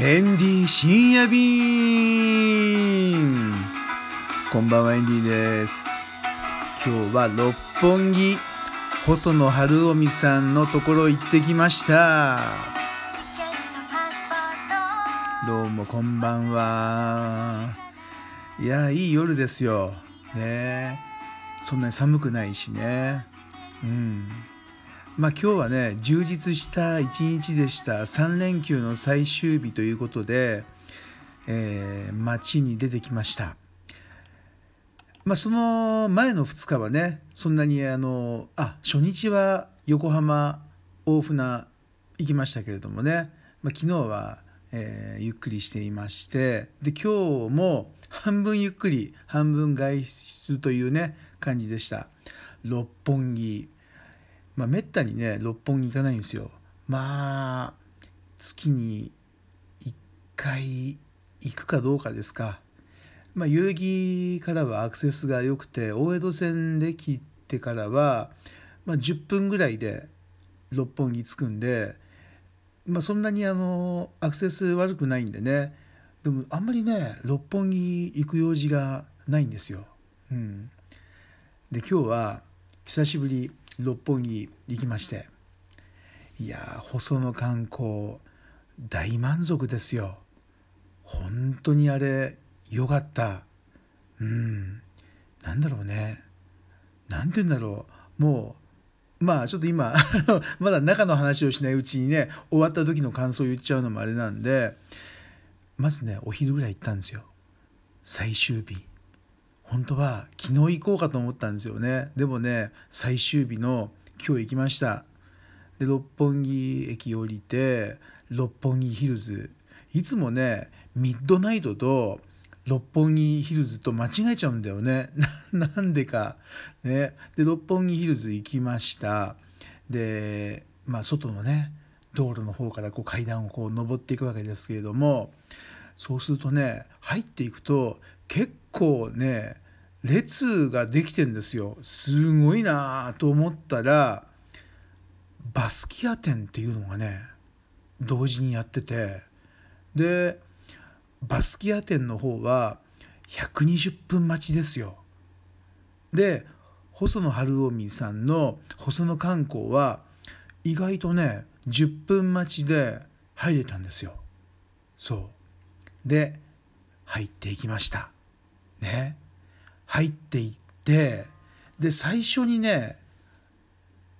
エンディ深夜便。こんばんはエンディです。今日は六本木細野晴臣さんのところ行ってきました。どうもこんばんは。いやいい夜ですよ。ね。そんなに寒くないしね。うん。まあ今日はね充実した一日でした。3連休の最終日ということで、えー、街に出てきました。まあその前の2日はねそんなにあのあ初日は横浜大船行きましたけれどもね、まあ、昨日は、えー、ゆっくりしていましてで今日も半分ゆっくり半分外出というね感じでした。六本木まあ、めったにね六本木行かないんですよ。まあ月に1回行くかどうかですか。まあ代々木からはアクセスが良くて大江戸線で切ってからは、まあ、10分ぐらいで六本木着くんで、まあ、そんなにあのアクセス悪くないんでね。でもあんまりね六本木行く用事がないんですよ。うん、で今日は久しぶり。六本木行きましていや細野観光大満足ですよ。本当にあれよかった。うん。なんだろうね。なんて言うんだろう。もうまあちょっと今 まだ中の話をしないうちにね終わった時の感想を言っちゃうのもあれなんでまずねお昼ぐらい行ったんですよ。最終日。本当は昨日行こうかと思ったんですよね。でもね最終日の今日行きました。で六本木駅降りて六本木ヒルズ。いつもねミッドナイトと六本木ヒルズと間違えちゃうんだよね。なんでか。ね。で六本木ヒルズ行きました。でまあ外のね道路の方からこう階段をこう登っていくわけですけれどもそうするとね入っていくと結構ね列ができてんですよ。すごいなと思ったらバスキア店っていうのがね同時にやってて。でバスキア店の方は120分待ちですよ。で細野晴臣さんの細野観光は意外とね10分待ちで入れたんですよ。そう。で入っていきました。ね。入っていってで最初にね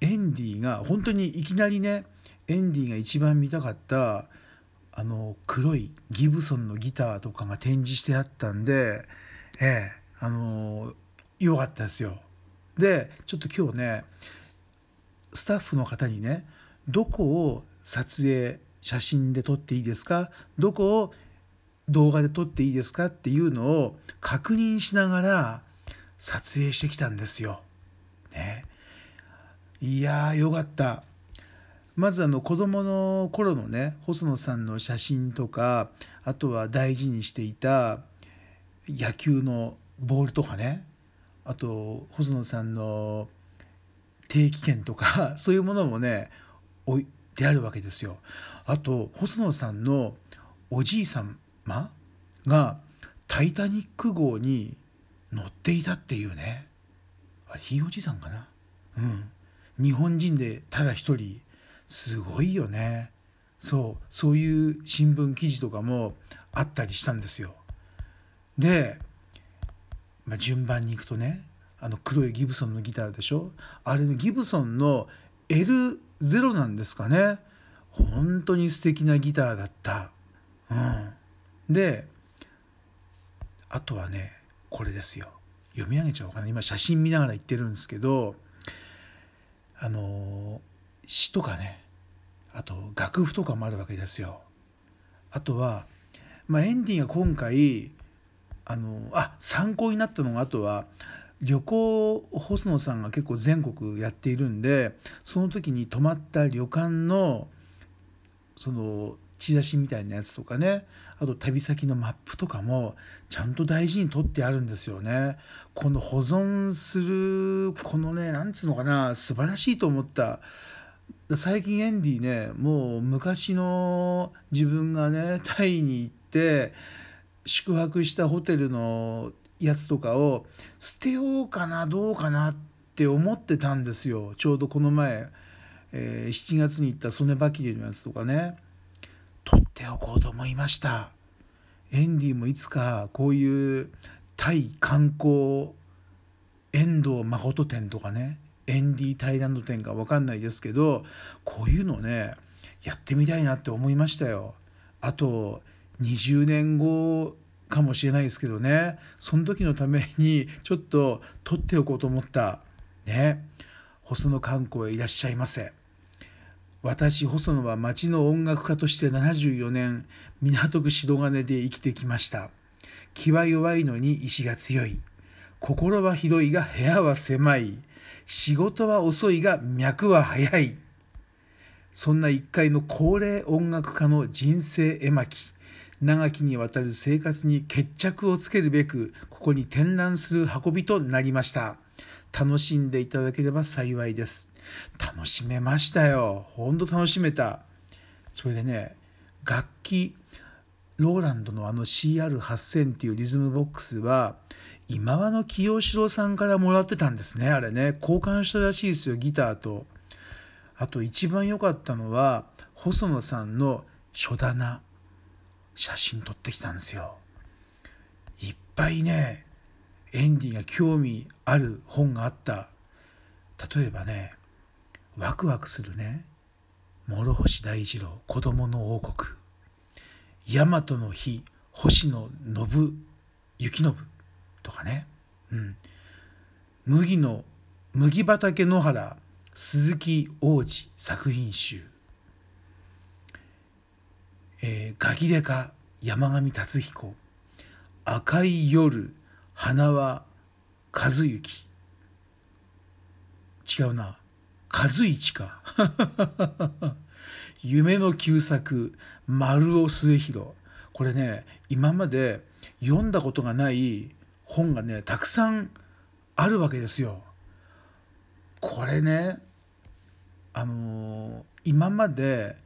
エンディが本当にいきなりねエンディが一番見たかったあの黒いギブソンのギターとかが展示してあったんでええあのよかったですよ。でちょっと今日ねスタッフの方にねどこを撮影写真で撮っていいですか？どこを動画で撮っていいですかっていうのを確認しながら撮影してきたんですよ。ね、いやーよかった。まずあの子供の頃のね細野さんの写真とかあとは大事にしていた野球のボールとかねあと細野さんの定期券とか そういうものもね置いてあるわけですよ。あと細野さんのおじいさんま？がタイタニック号に乗っていたっていうね。あれひいおじさんかな？うん。日本人でただ一人すごいよね。そうそういう新聞記事とかもあったりしたんですよ。で、まあ、順番に行くとねあの黒いギブソンのギターでしょ？あれのギブソンの L0 なんですかね。本当に素敵なギターだった。うん。であとはねこれですよ読み上げちゃおうかな今写真見ながら言ってるんですけどあの詩とかねあと楽譜とかもあるわけですよ。あとは、まあ、エンディが今回あのあ参考になったのがあとは旅行細野さんが結構全国やっているんでその時に泊まった旅館のそのチラシみたいなやつとかね。あと旅先のマップとかもちゃんと大事に取ってあるんですよね。この保存するこのねなんつうのかな素晴らしいと思った。最近エンディねもう昔の自分がねタイに行って宿泊したホテルのやつとかを捨てようかなどうかなって思ってたんですよ。ちょうどこの前、えー、7月に行ったソネバキリのやつとかね。取っておこうと思いました。エンディもいつかこういうタイ観光遠藤誠店とかねエンディタイランド店か分かんないですけどこういうのねやってみたいなって思いましたよ。あと20年後かもしれないですけどねその時のために ちょっと撮っておこうと思った。ね。細野観光へいらっしゃいませ。私細野は町の音楽家として74年港区白金で生きてきました。気は弱いのに意志が強い。心は広いが部屋は狭い。仕事は遅いが脈は速い。そんな一回の高齢音楽家の人生絵巻。長きにわたる生活に決着をつけるべくここに展覧する運びとなりました。楽しんでいただければ幸いです。楽しめましたよ。ほんと楽しめた。それでね楽器ローランドのあの CR8000 っていうリズムボックスは今和の清志郎さんからもらってたんですね。あれね交換したらしいですよギターと。あと一番良かったのは細野さんの書棚。写真撮ってきたんですよ。いっぱいねエンディが興味ある本があった。例えばねワクワクするね諸星大二郎子供の王国。大和の日星野信幸信。とかね、うん、麦の麦畑野原鈴木王子作品集。えー、ガキデカ山上達彦。赤い夜花は和幸。違うな。和一か。夢の旧作丸尾末広。これね今まで読んだことがない本がねたくさんあるわけですよ。これねあのー、今まで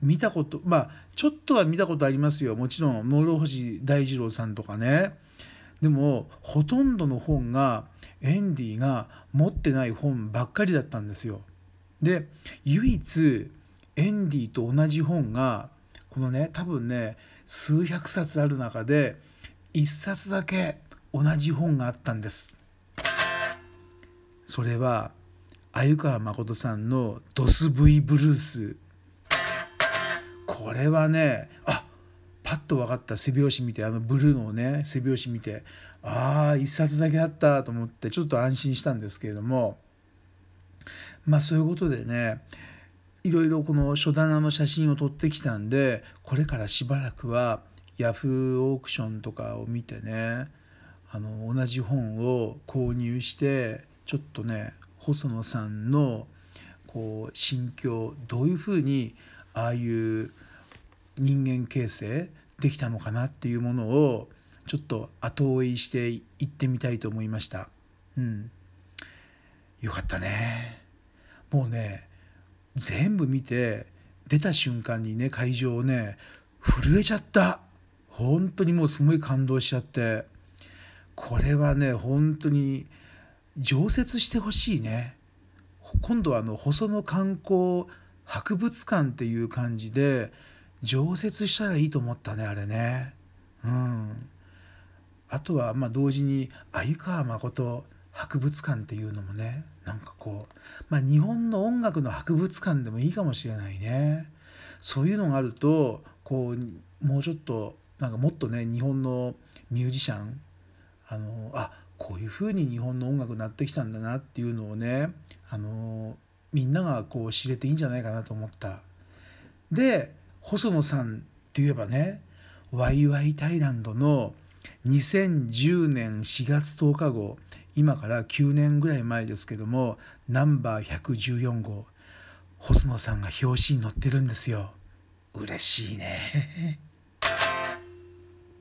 見たことまあちょっとは見たことありますよ。もちろん諸星大二郎さんとかね。でもほとんどの本がエンディが持ってない本ばっかりだったんですよ。で唯一エンディと同じ本がこのね多分ね数百冊ある中で1冊だけ同じ本があったんです。それは鮎川誠さんの「ドス V ブルース」これはねあパッと分かった背拍子見てあのブルーのね背拍子見てああ一冊だけあったと思ってちょっと安心したんですけれどもまあそういうことでねいろいろこの書棚の写真を撮ってきたんでこれからしばらくはヤフーオークションとかを見てねあの同じ本を購入してちょっとね細野さんのこう心境どういうふうにああいう人間形成できたのかなっていうものをちょっと後追いしていってみたいと思いました。うん。よかったね。もうね、全部見て出た瞬間にね、会場をね、震えちゃった。本当にもうすごい感動しちゃって。これはね、本当に常設してほしいね。今度はあの細野観光博物館っていう感じで常設したらいいと思ったねあれね。うん。あとはまあ同時に鮎川誠博物館っていうのもねなんかこうまあ日本の音楽の博物館でもいいかもしれないね。そういうのがあるとこうもうちょっとなんかもっとね日本のミュージシャンあのあこういう風に日本の音楽になってきたんだなっていうのをねあのみんながこう知れていいんじゃないかなと思った。で細野さんって言えばねワイワイタイランドの2010年4月10日号今から9年ぐらい前ですけどもナンバー114号細野さんが表紙に載ってるんですよ。嬉しいね。